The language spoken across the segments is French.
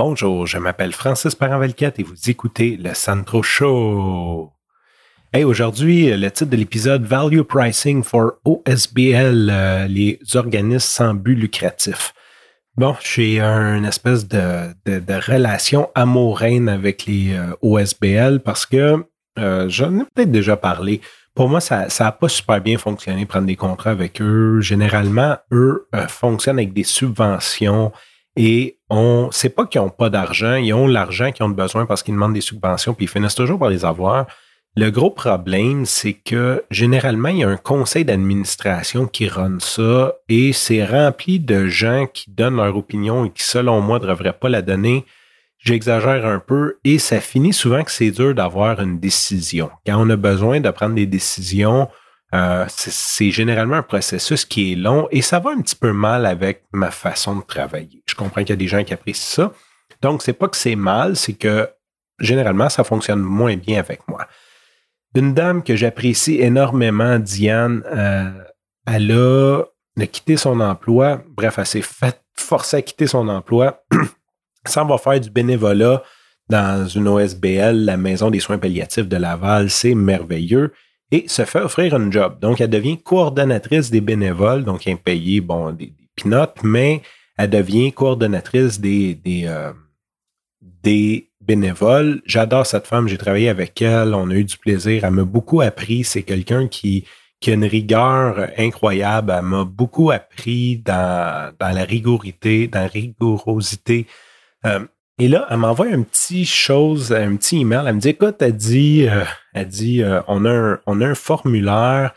Bonjour, je m'appelle Francis Paravalquette et vous écoutez le Santro Show. Hey, aujourd'hui, le titre de l'épisode Value Pricing for OSBL, euh, les organismes sans but lucratif. Bon, j'ai une espèce de, relation amoureuse avec les euh, OSBL parce que euh, j'en ai peut-être déjà parlé. Pour moi, ça n'a pas super bien fonctionné, prendre des contrats avec eux. Généralement, eux fonctionnent avec des subventions et on sait pas qu'ils n'ont pas d'argent, ils ont l'argent qu'ils ont besoin parce qu'ils demandent des subventions, puis ils finissent toujours par les avoir. Le gros problème, c'est que généralement, il y a un conseil d'administration qui run ça et c'est rempli de gens qui donnent leur opinion et qui, selon moi, ne devraient pas la donner. J'exagère un peu et ça finit souvent que c'est dur d'avoir une décision. Quand on a besoin de prendre des décisions, euh, c'est généralement un processus qui est long et ça va un petit peu mal avec ma façon de travailler. Je comprends qu'il y a des gens qui apprécient ça. Donc, c'est pas que c'est mal, c'est que généralement, ça fonctionne moins bien avec moi. Une dame que j'apprécie énormément, Diane, euh, elle a, quitté son emploi. Bref, elle s'est forcée à quitter son emploi. ça va faire du bénévolat dans une OSBL, la Maison des soins palliatifs de Laval. C'est merveilleux et se fait offrir un job. Donc, elle devient coordonnatrice des bénévoles, donc elle est bon, des, des mais elle devient coordonnatrice des, des, euh, des bénévoles. J'adore cette femme, j'ai travaillé avec elle, on a eu du plaisir, elle m'a beaucoup appris, c'est quelqu'un qui, qui a une rigueur incroyable, elle m'a beaucoup appris dans, dans la rigorité, dans la rigorosité. Euh, et là, elle m'envoie un petit chose, un petit email. Elle me dit, écoute, elle dit, euh, elle dit, euh, on, a un, on a un formulaire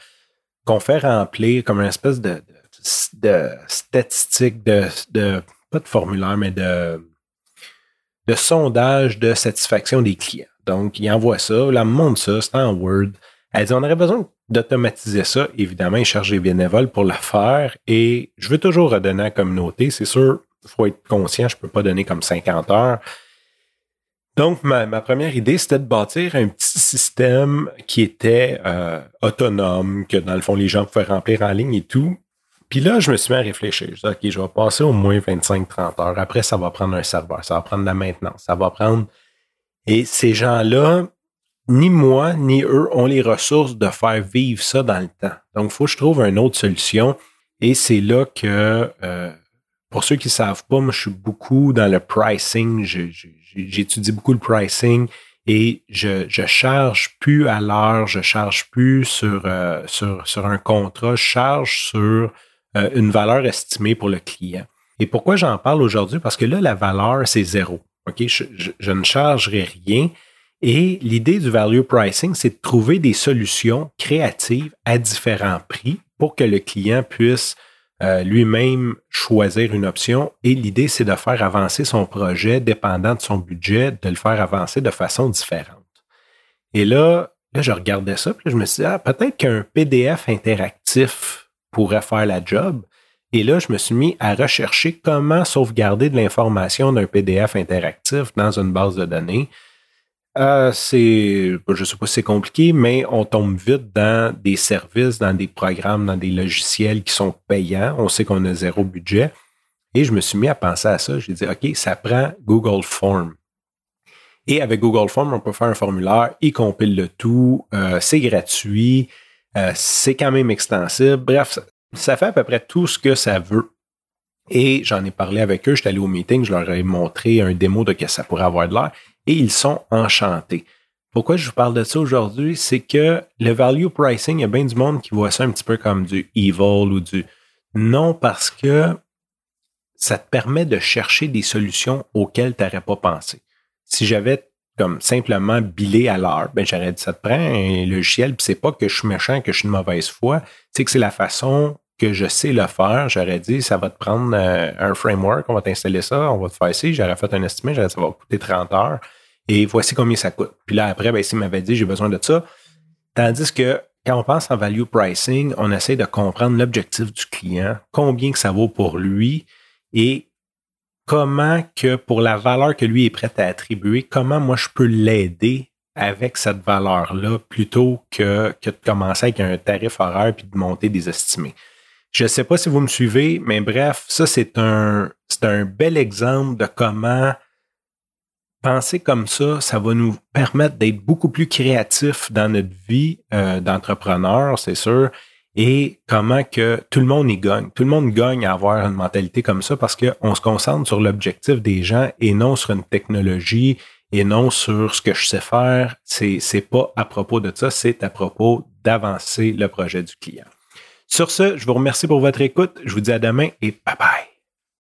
qu'on fait remplir comme une espèce de, de, statistique, de, de, pas de formulaire, mais de, de sondage de satisfaction des clients. Donc, il envoie ça, elle montre ça, c'est en Word. Elle dit, on aurait besoin d'automatiser ça. Évidemment, il cherche des bénévoles pour le faire et je veux toujours redonner à la communauté. C'est sûr, il faut être conscient, je ne peux pas donner comme 50 heures. Donc, ma, première idée, c'était de bâtir un petit système qui était euh, autonome, que dans le fond, les gens pouvaient remplir en ligne et tout. Puis là, je me suis mis à réfléchir. Je dis, OK, je vais passer au moins 25-30 heures. Après, ça va prendre un serveur, ça va prendre de la maintenance, ça va prendre... Et ces gens-là, ni moi, ni eux ont les ressources de faire vivre ça dans le temps. Donc, il faut que je trouve une autre solution. Et c'est là que euh, pour ceux qui ne savent pas, moi, je suis beaucoup dans le pricing. J'étudie beaucoup le pricing et je, je charge plus à l'heure, je charge plus sur, euh, sur, sur un contrat, je charge sur euh, une valeur estimée pour le client. Et pourquoi j'en parle aujourd'hui? Parce que là, la valeur, c'est zéro. OK? Je, je ne chargerai rien. Et l'idée du value pricing, c'est de trouver des solutions créatives à différents prix pour que le client puisse euh, lui-même choisir une option et l'idée, c'est de faire avancer son projet dépendant de son budget, de le faire avancer de façon différente. Et là, là je regardais ça, puis je me suis dit, ah, peut-être qu'un PDF interactif pourrait faire la job. Et là, je me suis mis à rechercher comment sauvegarder de l'information d'un PDF interactif dans une base de données. Euh, c'est, je sais pas si c'est compliqué, mais on tombe vite dans des services, dans des programmes, dans des logiciels qui sont payants. On sait qu'on a zéro budget. Et je me suis mis à penser à ça. J'ai dit, OK, ça prend Google Form. Et avec Google Form, on peut faire un formulaire, il compile le tout, euh, c'est gratuit, euh, c'est quand même extensible. Bref, ça, fait à peu près tout ce que ça veut. Et j'en ai parlé avec eux, j'étais allé au meeting, je leur ai montré un démo de que ça pourrait avoir de l'air et ils sont enchantés. Pourquoi je vous parle de ça aujourd'hui? C'est que le value pricing, il y a bien du monde qui voit ça un petit peu comme du evil ou du non parce que ça te permet de chercher des solutions auxquelles tu n'aurais pas pensé. Si j'avais comme simplement billé à l'heure, ben j'aurais dit ça te prend un logiciel, puis c'est pas que je suis méchant, que je suis de mauvaise foi, c'est que c'est la façon que je sais le faire, j'aurais dit, ça va te prendre euh, un framework, on va t'installer ça, on va te faire ici. J'aurais fait un estimé, j'aurais dit, ça va coûter 30 heures et voici combien ça coûte. Puis là, après, ben, s'il m'avait dit, j'ai besoin de ça. Tandis que quand on pense en value pricing, on essaie de comprendre l'objectif du client, combien que ça vaut pour lui et comment que pour la valeur que lui est prêt à attribuer, comment moi je peux l'aider avec cette valeur-là plutôt que, que de commencer avec un tarif horaire puis de monter des estimés. Je ne sais pas si vous me suivez, mais bref, ça, c'est un, c'est un bel exemple de comment penser comme ça, ça va nous permettre d'être beaucoup plus créatifs dans notre vie euh, d'entrepreneur, c'est sûr, et comment que tout le monde y gagne. Tout le monde gagne à avoir une mentalité comme ça parce qu'on se concentre sur l'objectif des gens et non sur une technologie et non sur ce que je sais faire. C'est, c'est pas à propos de ça, c'est à propos d'avancer le projet du client. Sur ce, je vous remercie pour votre écoute. Je vous dis à demain et bye bye.